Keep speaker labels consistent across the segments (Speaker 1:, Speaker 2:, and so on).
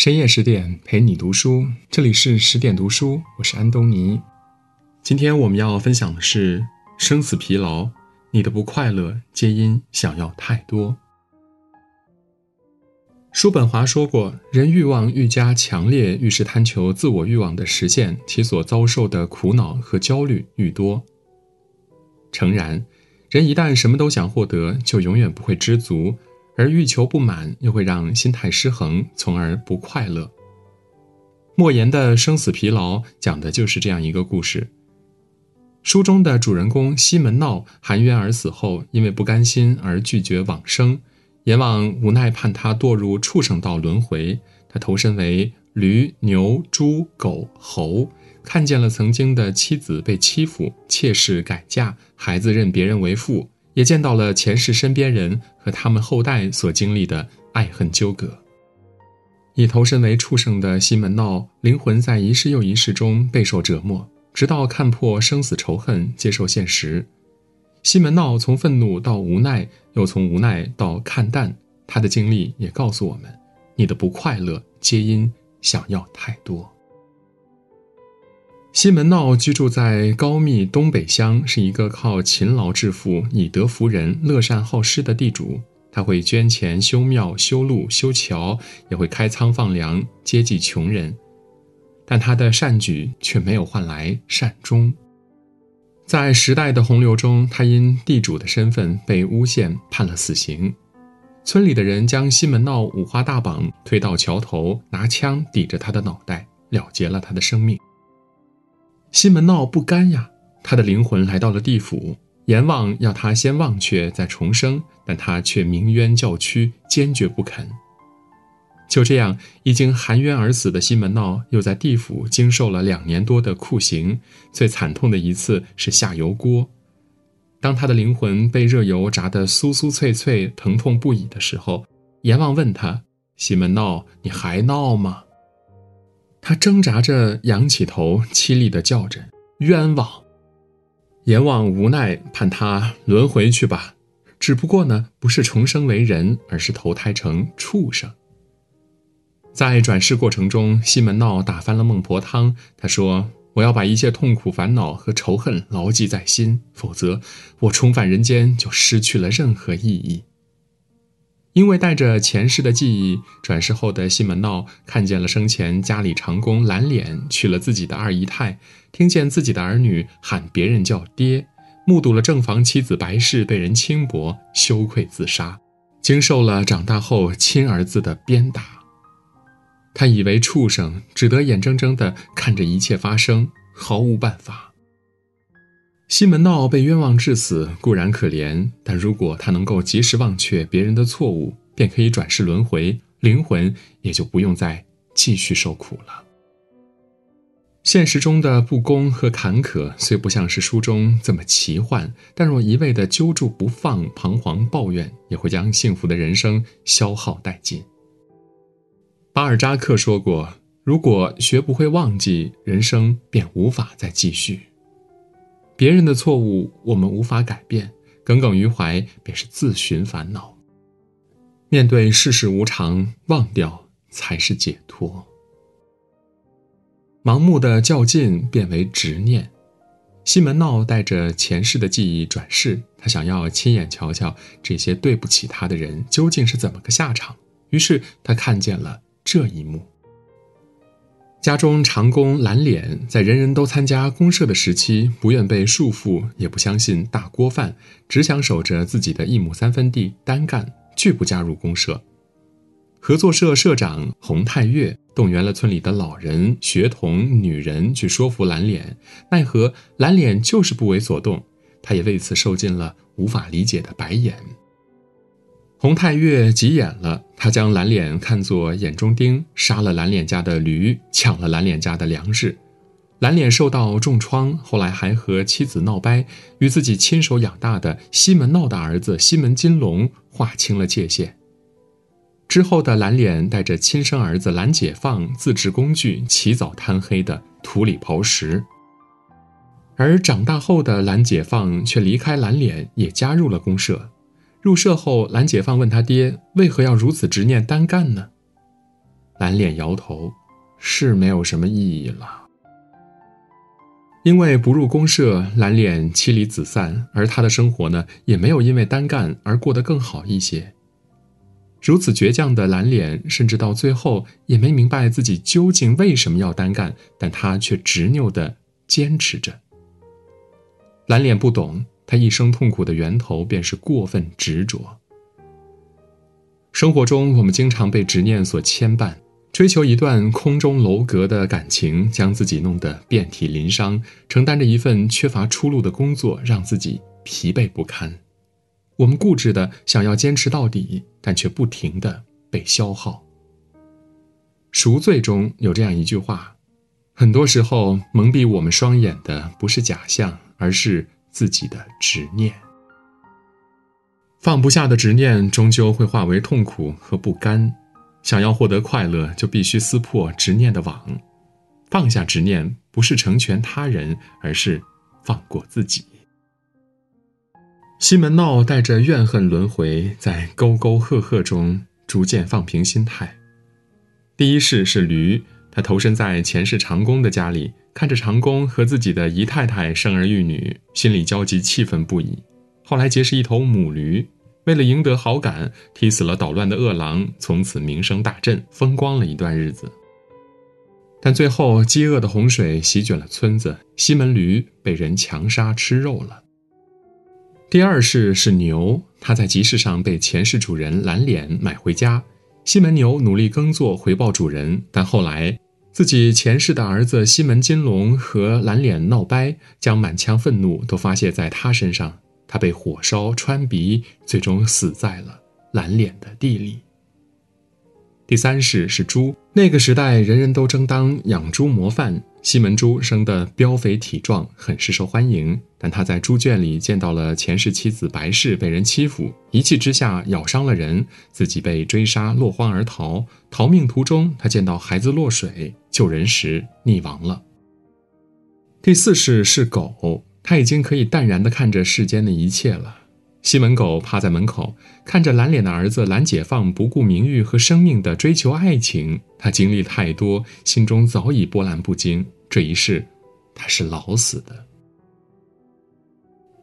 Speaker 1: 深夜十点陪你读书，这里是十点读书，我是安东尼。今天我们要分享的是生死疲劳，你的不快乐皆因想要太多。叔本华说过，人欲望愈加强烈，愈是贪求自我欲望的实现，其所遭受的苦恼和焦虑愈多。诚然，人一旦什么都想获得，就永远不会知足。而欲求不满，又会让心态失衡，从而不快乐。莫言的《生死疲劳》讲的就是这样一个故事。书中的主人公西门闹含冤而死后，因为不甘心而拒绝往生，阎王无奈判他堕入畜生道轮回。他投身为驴、牛、猪、狗、猴，看见了曾经的妻子被欺负，妾室改嫁，孩子认别人为父。也见到了前世身边人和他们后代所经历的爱恨纠葛。已投身为畜生的西门闹，灵魂在一世又一世中备受折磨，直到看破生死仇恨，接受现实。西门闹从愤怒到无奈，又从无奈到看淡，他的经历也告诉我们：你的不快乐皆因想要太多。西门闹居住在高密东北乡，是一个靠勤劳致富、以德服人、乐善好施的地主。他会捐钱修庙、修路、修桥，也会开仓放粮，接济穷人。但他的善举却没有换来善终。在时代的洪流中，他因地主的身份被诬陷，判了死刑。村里的人将西门闹五花大绑推到桥头，拿枪抵着他的脑袋，了结了他的生命。西门闹不甘呀，他的灵魂来到了地府，阎王要他先忘却再重生，但他却鸣冤叫屈，坚决不肯。就这样，已经含冤而死的西门闹，又在地府经受了两年多的酷刑，最惨痛的一次是下油锅。当他的灵魂被热油炸得酥酥脆脆、疼痛不已的时候，阎王问他：“西门闹，你还闹吗？”他挣扎着仰起头，凄厉地叫着：“冤枉！”阎王无奈判他轮回去吧，只不过呢，不是重生为人，而是投胎成畜生。在转世过程中，西门闹打翻了孟婆汤。他说：“我要把一切痛苦、烦恼和仇恨牢记在心，否则我重返人间就失去了任何意义。”因为带着前世的记忆，转世后的西门闹看见了生前家里长工蓝脸娶了自己的二姨太，听见自己的儿女喊别人叫爹，目睹了正房妻子白氏被人轻薄，羞愧自杀，经受了长大后亲儿子的鞭打。他以为畜生只得眼睁睁地看着一切发生，毫无办法。西门闹被冤枉致死固然可怜，但如果他能够及时忘却别人的错误，便可以转世轮回，灵魂也就不用再继续受苦了。现实中的不公和坎坷虽不像是书中这么奇幻，但若一味的揪住不放、彷徨抱怨，也会将幸福的人生消耗殆尽。巴尔扎克说过：“如果学不会忘记，人生便无法再继续。”别人的错误我们无法改变，耿耿于怀便是自寻烦恼。面对世事无常，忘掉才是解脱。盲目的较劲变为执念。西门闹带着前世的记忆转世，他想要亲眼瞧瞧这些对不起他的人究竟是怎么个下场。于是他看见了这一幕。家中长工蓝脸，在人人都参加公社的时期，不愿被束缚，也不相信大锅饭，只想守着自己的一亩三分地单干，拒不加入公社。合作社社长洪太岳动员了村里的老人、学童、女人去说服蓝脸，奈何蓝脸就是不为所动，他也为此受尽了无法理解的白眼。洪太岳急眼了，他将蓝脸看作眼中钉，杀了蓝脸家的驴，抢了蓝脸家的粮食。蓝脸受到重创，后来还和妻子闹掰，与自己亲手养大的西门闹的儿子西门金龙划清了界限。之后的蓝脸带着亲生儿子蓝解放自制工具，起早贪黑的土里刨食。而长大后的蓝解放却离开蓝脸，也加入了公社。入社后，蓝解放问他爹：“为何要如此执念单干呢？”蓝脸摇头，是没有什么意义了。因为不入公社，蓝脸妻离子散，而他的生活呢，也没有因为单干而过得更好一些。如此倔强的蓝脸，甚至到最后也没明白自己究竟为什么要单干，但他却执拗地坚持着。蓝脸不懂，他一生痛苦的源头便是过分执着。生活中，我们经常被执念所牵绊，追求一段空中楼阁的感情，将自己弄得遍体鳞伤；承担着一份缺乏出路的工作，让自己疲惫不堪。我们固执的想要坚持到底，但却不停的被消耗。赎罪中有这样一句话：很多时候，蒙蔽我们双眼的不是假象，而是自己的执念。放不下的执念，终究会化为痛苦和不甘。想要获得快乐，就必须撕破执念的网。放下执念，不是成全他人，而是放过自己。西门闹带着怨恨轮回，在沟沟壑壑中逐渐放平心态。第一世是驴，他投身在前世长工的家里，看着长工和自己的姨太太生儿育女，心里焦急气愤不已。后来结识一头母驴，为了赢得好感，踢死了捣乱的恶狼，从此名声大振，风光了一段日子。但最后，饥饿的洪水席卷了村子，西门驴被人强杀吃肉了。第二世是牛，他在集市上被前世主人蓝脸买回家，西门牛努力耕作回报主人，但后来自己前世的儿子西门金龙和蓝脸闹掰，将满腔愤怒都发泄在他身上。他被火烧穿鼻，最终死在了蓝脸的地里。第三世是猪，那个时代人人都争当养猪模范。西门猪生得膘肥体壮，很是受欢迎。但他在猪圈里见到了前世妻子白氏被人欺负，一气之下咬伤了人，自己被追杀，落荒而逃。逃命途中，他见到孩子落水，救人时溺亡了。第四世是狗。他已经可以淡然地看着世间的一切了。西门狗趴在门口，看着蓝脸的儿子蓝解放不顾名誉和生命的追求爱情。他经历太多，心中早已波澜不惊。这一世，他是老死的。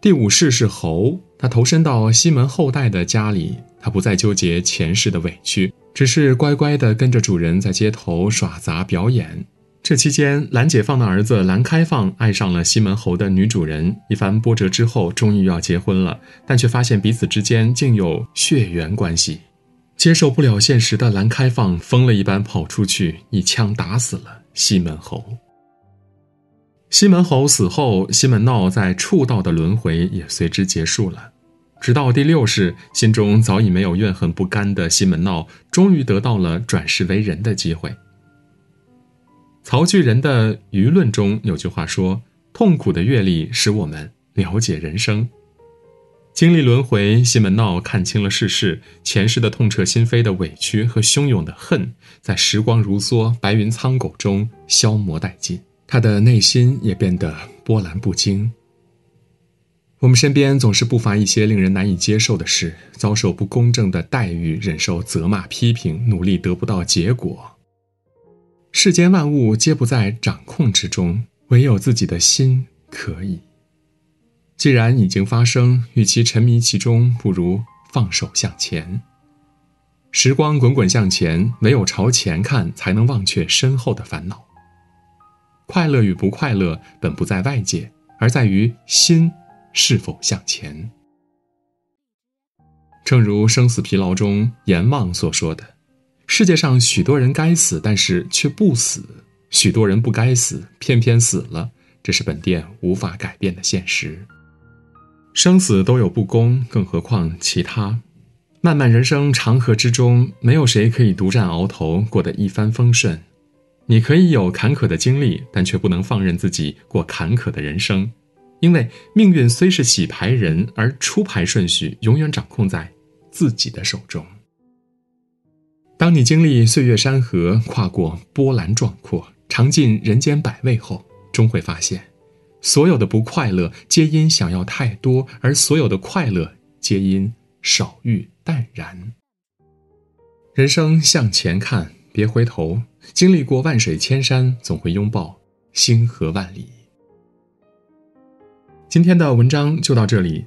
Speaker 1: 第五世是猴，他投身到西门后代的家里，他不再纠结前世的委屈，只是乖乖地跟着主人在街头耍杂表演。这期间，蓝解放的儿子蓝开放爱上了西门侯的女主人。一番波折之后，终于要结婚了，但却发现彼此之间竟有血缘关系。接受不了现实的蓝开放，疯了一般跑出去，一枪打死了西门侯。西门侯死后，西门闹在畜道的轮回也随之结束了。直到第六世，心中早已没有怨恨不甘的西门闹，终于得到了转世为人的机会。曹巨人的舆论中有句话说：“痛苦的阅历使我们了解人生。”经历轮回，西门闹看清了世事，前世的痛彻心扉的委屈和汹涌的恨，在时光如梭、白云苍狗中消磨殆尽，他的内心也变得波澜不惊。我们身边总是不乏一些令人难以接受的事：遭受不公正的待遇，忍受责骂批评，努力得不到结果。世间万物皆不在掌控之中，唯有自己的心可以。既然已经发生，与其沉迷其中，不如放手向前。时光滚滚向前，唯有朝前看，才能忘却身后的烦恼。快乐与不快乐，本不在外界，而在于心是否向前。正如《生死疲劳》中阎王所说的。世界上许多人该死，但是却不死；许多人不该死，偏偏死了。这是本店无法改变的现实。生死都有不公，更何况其他？漫漫人生长河之中，没有谁可以独占鳌头，过得一帆风顺。你可以有坎坷的经历，但却不能放任自己过坎坷的人生，因为命运虽是洗牌人，而出牌顺序永远掌控在自己的手中。当你经历岁月山河，跨过波澜壮阔，尝尽人间百味后，终会发现，所有的不快乐皆因想要太多，而所有的快乐皆因少欲淡然。人生向前看，别回头。经历过万水千山，总会拥抱星河万里。今天的文章就到这里，